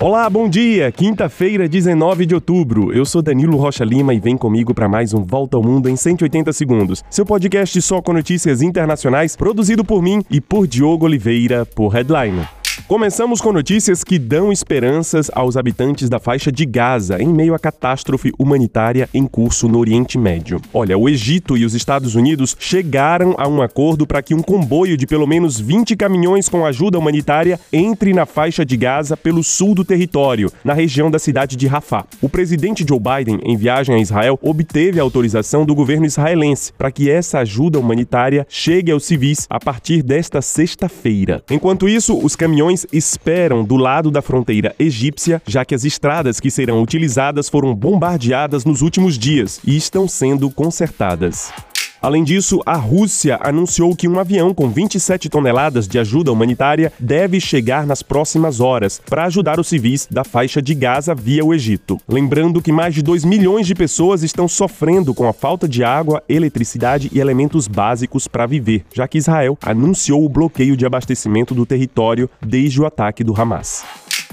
Olá, bom dia! Quinta-feira, 19 de outubro. Eu sou Danilo Rocha Lima e vem comigo para mais um Volta ao Mundo em 180 segundos. Seu podcast só com notícias internacionais, produzido por mim e por Diogo Oliveira, por Headline. Começamos com notícias que dão esperanças aos habitantes da faixa de Gaza em meio à catástrofe humanitária em curso no Oriente Médio. Olha, o Egito e os Estados Unidos chegaram a um acordo para que um comboio de pelo menos 20 caminhões com ajuda humanitária entre na faixa de Gaza pelo sul do território, na região da cidade de Rafah. O presidente Joe Biden, em viagem a Israel, obteve a autorização do governo israelense para que essa ajuda humanitária chegue aos civis a partir desta sexta-feira. Enquanto isso, os caminhões esperam do lado da fronteira egípcia, já que as estradas que serão utilizadas foram bombardeadas nos últimos dias e estão sendo consertadas. Além disso, a Rússia anunciou que um avião com 27 toneladas de ajuda humanitária deve chegar nas próximas horas para ajudar os civis da faixa de Gaza via o Egito. Lembrando que mais de 2 milhões de pessoas estão sofrendo com a falta de água, eletricidade e elementos básicos para viver, já que Israel anunciou o bloqueio de abastecimento do território desde o ataque do Hamas.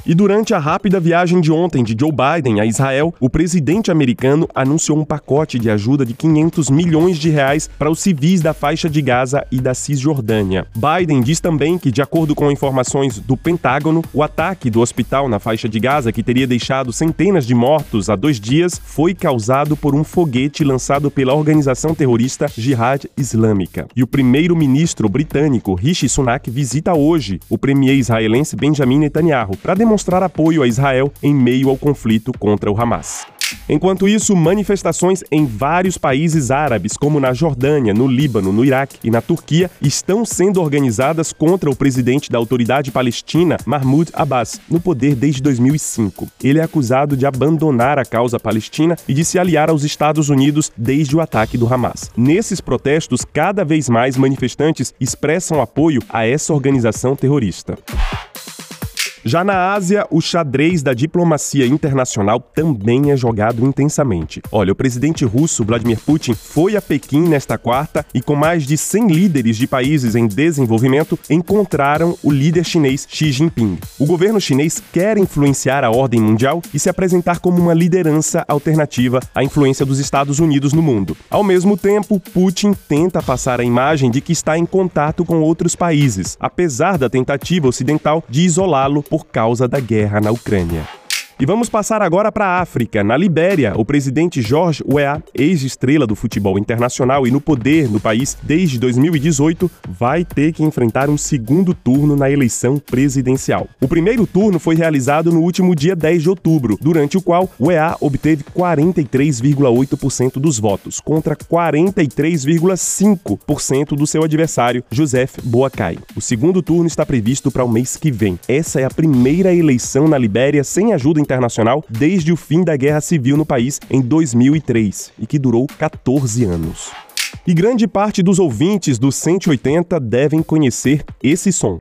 E durante a rápida viagem de ontem de Joe Biden a Israel, o presidente americano anunciou um pacote de ajuda de 500 milhões de reais para os civis da faixa de Gaza e da Cisjordânia. Biden diz também que, de acordo com informações do Pentágono, o ataque do hospital na faixa de Gaza, que teria deixado centenas de mortos há dois dias, foi causado por um foguete lançado pela organização terrorista Jihad Islâmica. E o primeiro-ministro britânico Rishi Sunak visita hoje o premier israelense Benjamin Netanyahu para demonstrar demonstrar apoio a Israel em meio ao conflito contra o Hamas. Enquanto isso, manifestações em vários países árabes, como na Jordânia, no Líbano, no Iraque e na Turquia, estão sendo organizadas contra o presidente da autoridade palestina, Mahmoud Abbas, no poder desde 2005. Ele é acusado de abandonar a causa palestina e de se aliar aos Estados Unidos desde o ataque do Hamas. Nesses protestos, cada vez mais manifestantes expressam apoio a essa organização terrorista. Já na Ásia, o xadrez da diplomacia internacional também é jogado intensamente. Olha, o presidente russo Vladimir Putin foi a Pequim nesta quarta e, com mais de 100 líderes de países em desenvolvimento, encontraram o líder chinês Xi Jinping. O governo chinês quer influenciar a ordem mundial e se apresentar como uma liderança alternativa à influência dos Estados Unidos no mundo. Ao mesmo tempo, Putin tenta passar a imagem de que está em contato com outros países, apesar da tentativa ocidental de isolá-lo por causa da guerra na Ucrânia. E vamos passar agora para a África. Na Libéria, o presidente George Weah, ex-estrela do futebol internacional e no poder no país desde 2018, vai ter que enfrentar um segundo turno na eleição presidencial. O primeiro turno foi realizado no último dia 10 de outubro, durante o qual Weah obteve 43,8% dos votos, contra 43,5% do seu adversário, Joseph Boakai. O segundo turno está previsto para o mês que vem. Essa é a primeira eleição na Libéria sem ajuda internacional internacional desde o fim da Guerra Civil no país em 2003 e que durou 14 anos. E grande parte dos ouvintes do 180 devem conhecer esse som.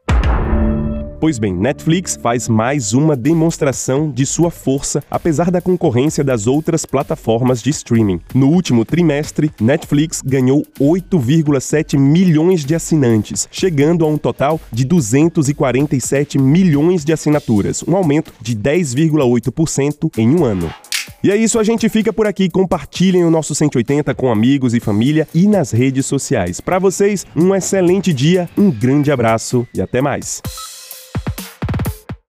Pois bem, Netflix faz mais uma demonstração de sua força, apesar da concorrência das outras plataformas de streaming. No último trimestre, Netflix ganhou 8,7 milhões de assinantes, chegando a um total de 247 milhões de assinaturas, um aumento de 10,8% em um ano. E é isso, a gente fica por aqui. Compartilhem o nosso 180 com amigos e família e nas redes sociais. Para vocês, um excelente dia, um grande abraço e até mais.